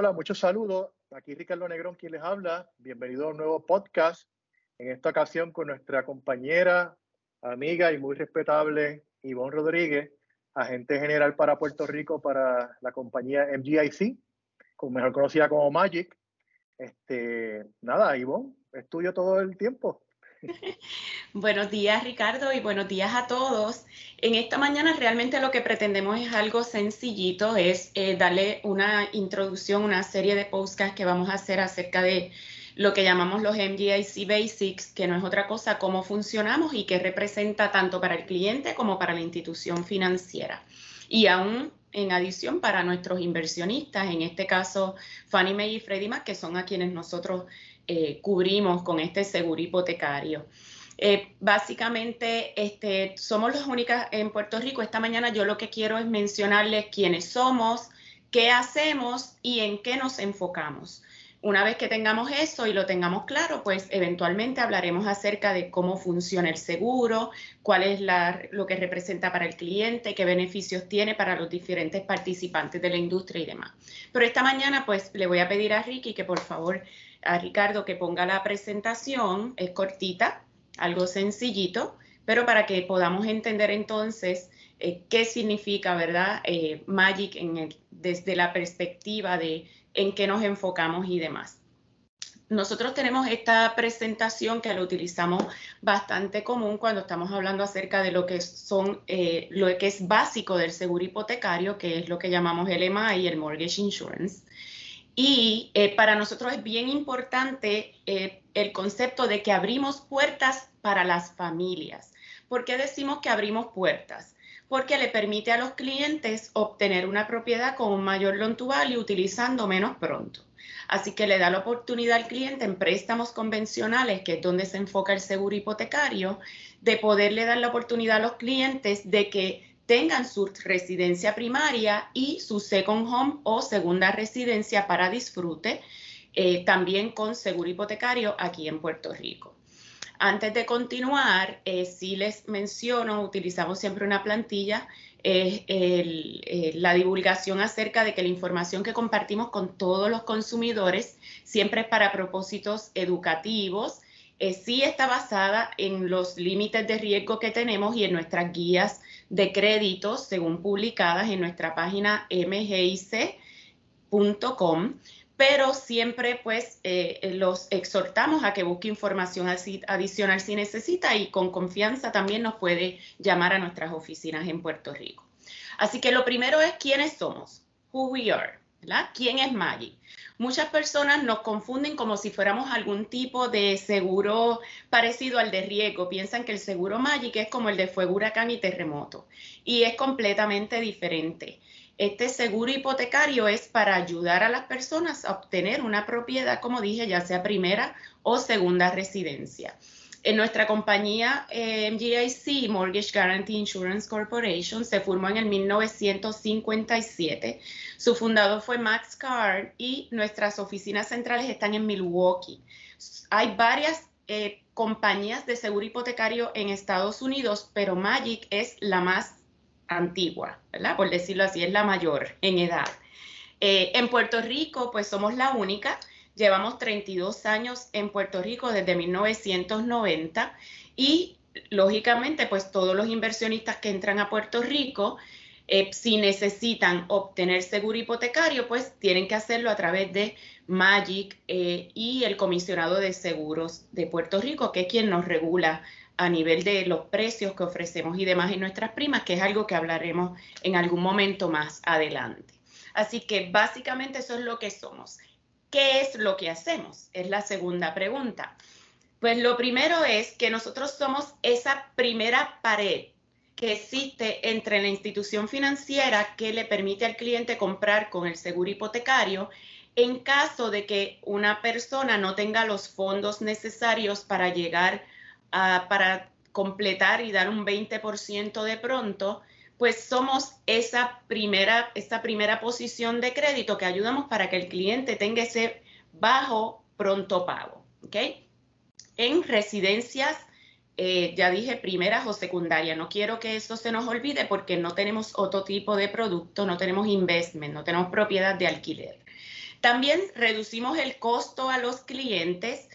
Hola, muchos saludos. Aquí Ricardo Negrón quien les habla. Bienvenido a un nuevo podcast. En esta ocasión con nuestra compañera, amiga y muy respetable Ivonne Rodríguez, agente general para Puerto Rico para la compañía MGIC, mejor conocida como Magic. Este, nada, Ivonne, es tuyo todo el tiempo. Buenos días Ricardo y buenos días a todos. En esta mañana realmente lo que pretendemos es algo sencillito, es eh, darle una introducción, una serie de podcasts que vamos a hacer acerca de lo que llamamos los MGIC Basics, que no es otra cosa cómo funcionamos y qué representa tanto para el cliente como para la institución financiera. Y aún en adición para nuestros inversionistas, en este caso Fannie Mae y Freddie Mac, que son a quienes nosotros eh, cubrimos con este seguro hipotecario. Eh, básicamente, este, somos las únicas en Puerto Rico. Esta mañana yo lo que quiero es mencionarles quiénes somos, qué hacemos y en qué nos enfocamos. Una vez que tengamos eso y lo tengamos claro, pues eventualmente hablaremos acerca de cómo funciona el seguro, cuál es lo que representa para el cliente, qué beneficios tiene para los diferentes participantes de la industria y demás. Pero esta mañana, pues le voy a pedir a Ricky que por favor a Ricardo que ponga la presentación, es cortita, algo sencillito, pero para que podamos entender entonces eh, qué significa, ¿verdad? Eh, Magic desde la perspectiva de en qué nos enfocamos y demás. Nosotros tenemos esta presentación que la utilizamos bastante común cuando estamos hablando acerca de lo que son eh, lo que es básico del seguro hipotecario, que es lo que llamamos el y el Mortgage Insurance. Y eh, para nosotros es bien importante eh, el concepto de que abrimos puertas para las familias. ¿Por qué decimos que abrimos puertas? Porque le permite a los clientes obtener una propiedad con un mayor loan to value utilizando menos pronto. Así que le da la oportunidad al cliente en préstamos convencionales, que es donde se enfoca el seguro hipotecario, de poderle dar la oportunidad a los clientes de que tengan su residencia primaria y su second home o segunda residencia para disfrute, eh, también con seguro hipotecario aquí en Puerto Rico. Antes de continuar, eh, si les menciono, utilizamos siempre una plantilla, eh, la divulgación acerca de que la información que compartimos con todos los consumidores siempre es para propósitos educativos, sí está basada en los límites de riesgo que tenemos y en nuestras guías de créditos según publicadas en nuestra página mgic.com, pero siempre pues eh, los exhortamos a que busque información adicional si necesita y con confianza también nos puede llamar a nuestras oficinas en Puerto Rico. Así que lo primero es quiénes somos, who we are, ¿verdad? ¿Quién es Magic? Muchas personas nos confunden como si fuéramos algún tipo de seguro parecido al de riesgo. Piensan que el seguro Magic es como el de fuego, huracán y terremoto. Y es completamente diferente. Este seguro hipotecario es para ayudar a las personas a obtener una propiedad, como dije, ya sea primera o segunda residencia. En nuestra compañía eh, MGIC, Mortgage Guarantee Insurance Corporation, se formó en el 1957. Su fundador fue Max Carr y nuestras oficinas centrales están en Milwaukee. Hay varias eh, compañías de seguro hipotecario en Estados Unidos, pero Magic es la más antigua, ¿verdad? Por decirlo así, es la mayor en edad. Eh, en Puerto Rico, pues somos la única Llevamos 32 años en Puerto Rico desde 1990 y lógicamente pues todos los inversionistas que entran a Puerto Rico, eh, si necesitan obtener seguro hipotecario, pues tienen que hacerlo a través de Magic eh, y el comisionado de seguros de Puerto Rico, que es quien nos regula a nivel de los precios que ofrecemos y demás en nuestras primas, que es algo que hablaremos en algún momento más adelante. Así que básicamente eso es lo que somos. ¿Qué es lo que hacemos? Es la segunda pregunta. Pues lo primero es que nosotros somos esa primera pared que existe entre la institución financiera que le permite al cliente comprar con el seguro hipotecario en caso de que una persona no tenga los fondos necesarios para llegar a, para completar y dar un 20% de pronto, pues somos esa primera, esa primera posición de crédito que ayudamos para que el cliente tenga ese bajo pronto pago. ¿ok? En residencias, eh, ya dije, primeras o secundarias. No quiero que eso se nos olvide porque no tenemos otro tipo de producto, no tenemos investment, no tenemos propiedad de alquiler. También reducimos el costo a los clientes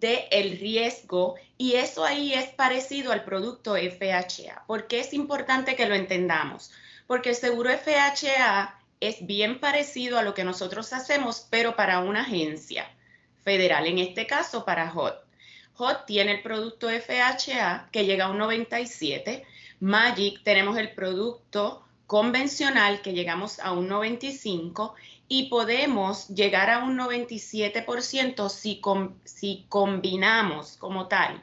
del el riesgo y eso ahí es parecido al producto FHA. ¿Por qué es importante que lo entendamos? Porque el seguro FHA es bien parecido a lo que nosotros hacemos, pero para una agencia federal, en este caso para HOT. HOT tiene el producto FHA que llega a un 97, Magic tenemos el producto convencional que llegamos a un 95 y podemos llegar a un 97% si, combinamos como tal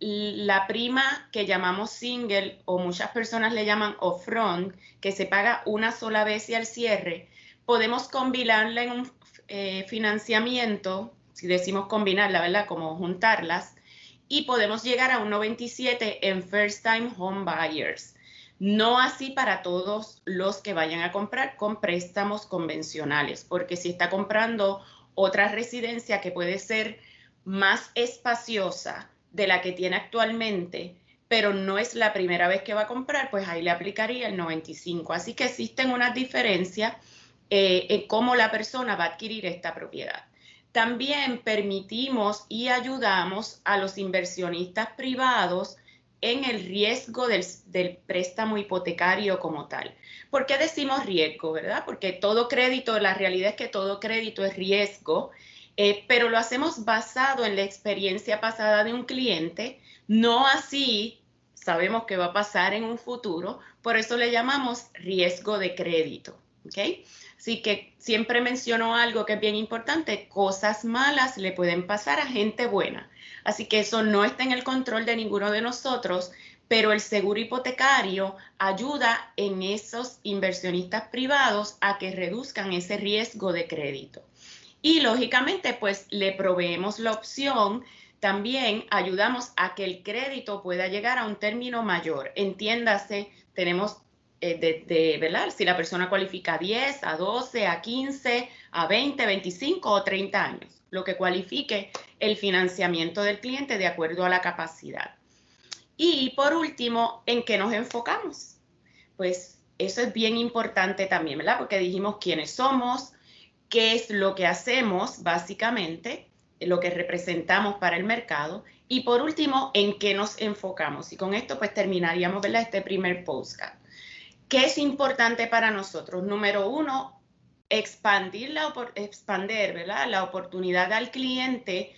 la prima que llamamos single o muchas personas le llaman upfront, que se paga una sola vez y al cierre, podemos combinarla en un eh, financiamiento, si decimos combinarla, ¿verdad? Como juntarlas, y podemos llegar a un 97 en first time home buyers. No así para todos los que vayan a comprar con préstamos convencionales, porque si está comprando otra residencia que puede ser más espaciosa de la que tiene actualmente, pero no es la primera vez que va a comprar, pues ahí le aplicaría el 95. Así que existen unas diferencias eh, en cómo la persona va a adquirir esta propiedad. También permitimos y ayudamos a los inversionistas privados en el riesgo del, préstamo hipotecario como tal. ¿Por qué decimos riesgo, verdad? Porque todo crédito, la realidad es que todo crédito es riesgo, eh, pero lo hacemos basado en la experiencia pasada de un cliente, no así sabemos que va a pasar en un futuro, por eso le llamamos riesgo de crédito. ¿Ok? Así que siempre menciono algo que es bien importante, cosas malas le pueden pasar a gente buena. Así que eso no está en el control de ninguno de nosotros, pero el seguro hipotecario ayuda en esos inversionistas privados a que reduzcan ese riesgo de crédito. Y lógicamente, pues le proveemos la opción, también ayudamos a que el crédito pueda llegar a un término mayor. Entiéndase, tenemos eh, de, ¿verdad? Si la persona cualifica a 10, a 12, a 15, a 20, 25 o 30 años lo que cualifique el financiamiento del cliente de acuerdo a la capacidad. Y por último, ¿en qué nos enfocamos? Pues eso es bien importante también, ¿verdad? Porque dijimos quiénes somos, qué es lo que hacemos básicamente, lo que representamos para el mercado y por último, en qué nos enfocamos. Y con esto pues terminaríamos, ¿verdad? Este primer postcard. ¿Qué es importante para nosotros? Número uno, expandir la, expander, ¿verdad? la oportunidad al cliente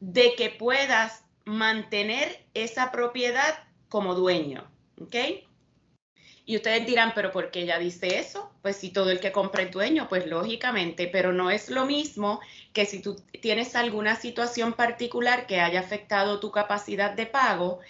de que puedas mantener esa propiedad como dueño. ¿Ok? Y ustedes dirán, pero ¿por qué ella dice eso? Pues si todo el que compra es dueño, pues lógicamente, pero no es lo mismo que si tú tienes alguna situación particular que haya afectado tu capacidad de pago,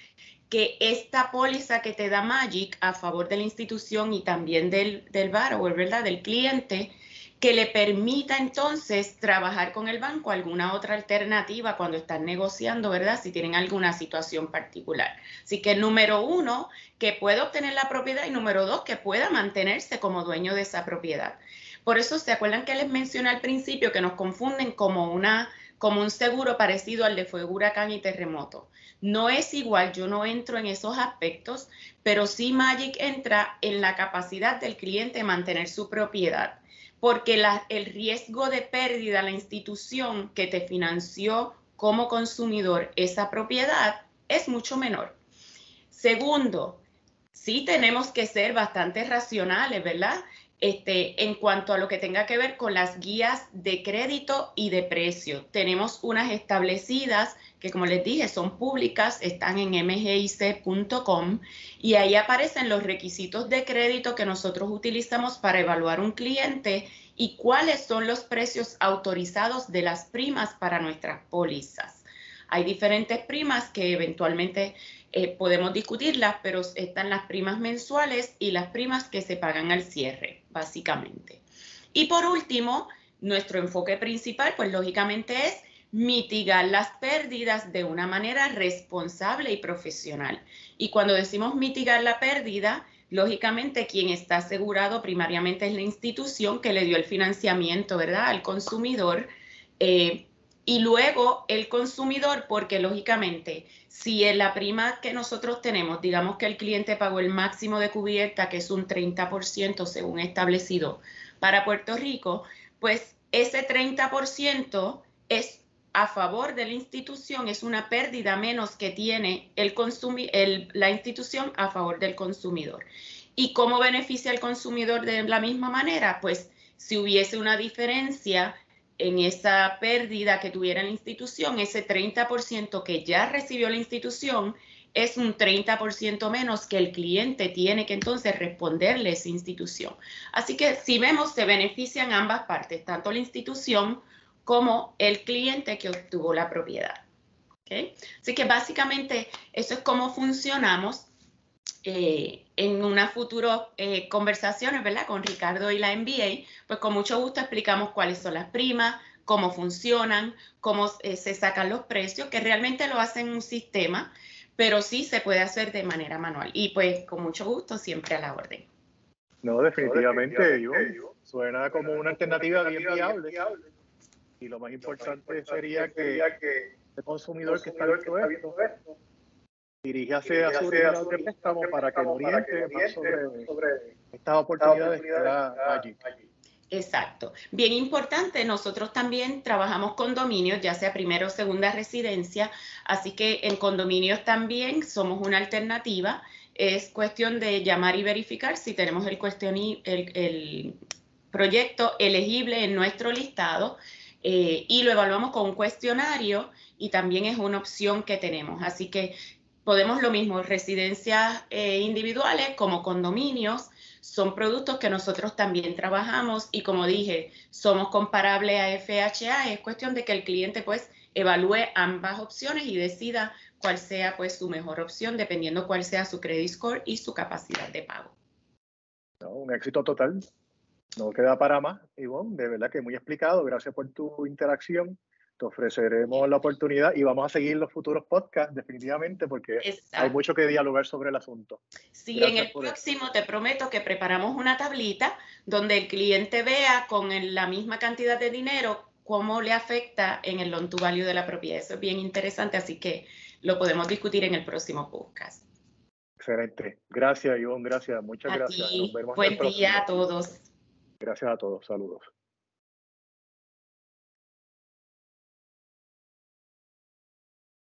que esta póliza que te da Magic a favor de la institución y también del, del borrower, ¿verdad? Del cliente, que le permita entonces trabajar con el banco alguna otra alternativa cuando están negociando, ¿verdad? Si tienen alguna situación particular. Así que número uno, que pueda obtener la propiedad y número dos, que pueda mantenerse como dueño de esa propiedad. Por eso, ¿se acuerdan que les mencioné al principio que nos confunden como una como un seguro parecido al de fuego, huracán y terremoto? No es igual, yo no entro en esos aspectos, pero sí Magic entra en la capacidad del cliente de mantener su propiedad, porque el riesgo de pérdida la institución que te financió como consumidor esa propiedad es mucho menor. Segundo, sí tenemos que ser bastante racionales, ¿verdad? Este, en cuanto a lo que tenga que ver con las guías de crédito y de precio. Tenemos unas establecidas que como les dije son públicas, están en mgic.com y ahí aparecen los requisitos de crédito que nosotros utilizamos para evaluar un cliente y cuáles son los precios autorizados de las primas para nuestras pólizas. Hay diferentes primas que eventualmente eh, podemos discutirlas, pero están las primas mensuales y las primas que se pagan al cierre, básicamente. Y por último, nuestro enfoque principal, pues lógicamente es mitigar las pérdidas de una manera responsable y profesional. Y cuando decimos mitigar la pérdida, lógicamente quien está asegurado primariamente es la institución que le dio el financiamiento, ¿verdad?, al consumidor. Eh, y luego el consumidor, porque lógicamente, si en la prima que nosotros tenemos, digamos que el cliente pagó el máximo de cubierta, que es un 30% según establecido para Puerto Rico, pues ese 30% es a favor de la institución, es una pérdida menos que tiene el el, la institución a favor del consumidor. ¿Y cómo beneficia al consumidor de la misma manera? Pues si hubiese una diferencia en esa pérdida que tuviera la institución, ese 30% que ya recibió la institución es un 30% menos que el cliente tiene que entonces responderle a esa institución. Así que si vemos, se benefician ambas partes, tanto la institución como el cliente que obtuvo la propiedad. Así que básicamente eso es cómo funcionamos eh, en una futura eh, conversaciones, ¿verdad? Con Ricardo y la MBA, pues con mucho gusto explicamos cuáles son las primas, cómo funcionan, cómo eh, se sacan los precios, que realmente lo hacen un sistema, pero sí se puede hacer de manera manual. Y pues con mucho gusto, siempre a la orden. No, definitivamente, suena como una alternativa bien viable. Y lo más importante sería que el consumidor que está viendo esto diríjase a su de préstamo para que oriente más sobre, estas oportunidades que da allí. Exacto. Bien importante, nosotros también trabajamos condominios, ya sea primera o segunda residencia, así que en condominios también somos una alternativa. Es cuestión de llamar y verificar si tenemos el, el, el proyecto elegible en nuestro listado eh, y lo evaluamos con un cuestionario y también es una opción que tenemos. Así que podemos lo mismo, residencias eh, individuales como condominios, son productos que nosotros también trabajamos y como dije, somos comparables a FHA, es cuestión de que el cliente pues evalúe ambas opciones y decida cuál sea pues su mejor opción dependiendo cuál sea su credit score y su capacidad de pago. un éxito total. No queda para más, Ivonne, de verdad que muy explicado. Gracias por tu interacción te ofreceremos la oportunidad y vamos a seguir los futuros podcasts definitivamente porque hay mucho que dialogar sobre el asunto. Sí, en el próximo te prometo que preparamos una tablita donde el cliente vea con la misma cantidad de dinero cómo le afecta en el loan to value de la propiedad. Eso es bien interesante, así que lo podemos discutir en el próximo podcast. Excelente. Gracias, Ivonne. Gracias. Muchas gracias. Nos vemos Buen día a todos. Gracias a todos. Saludos.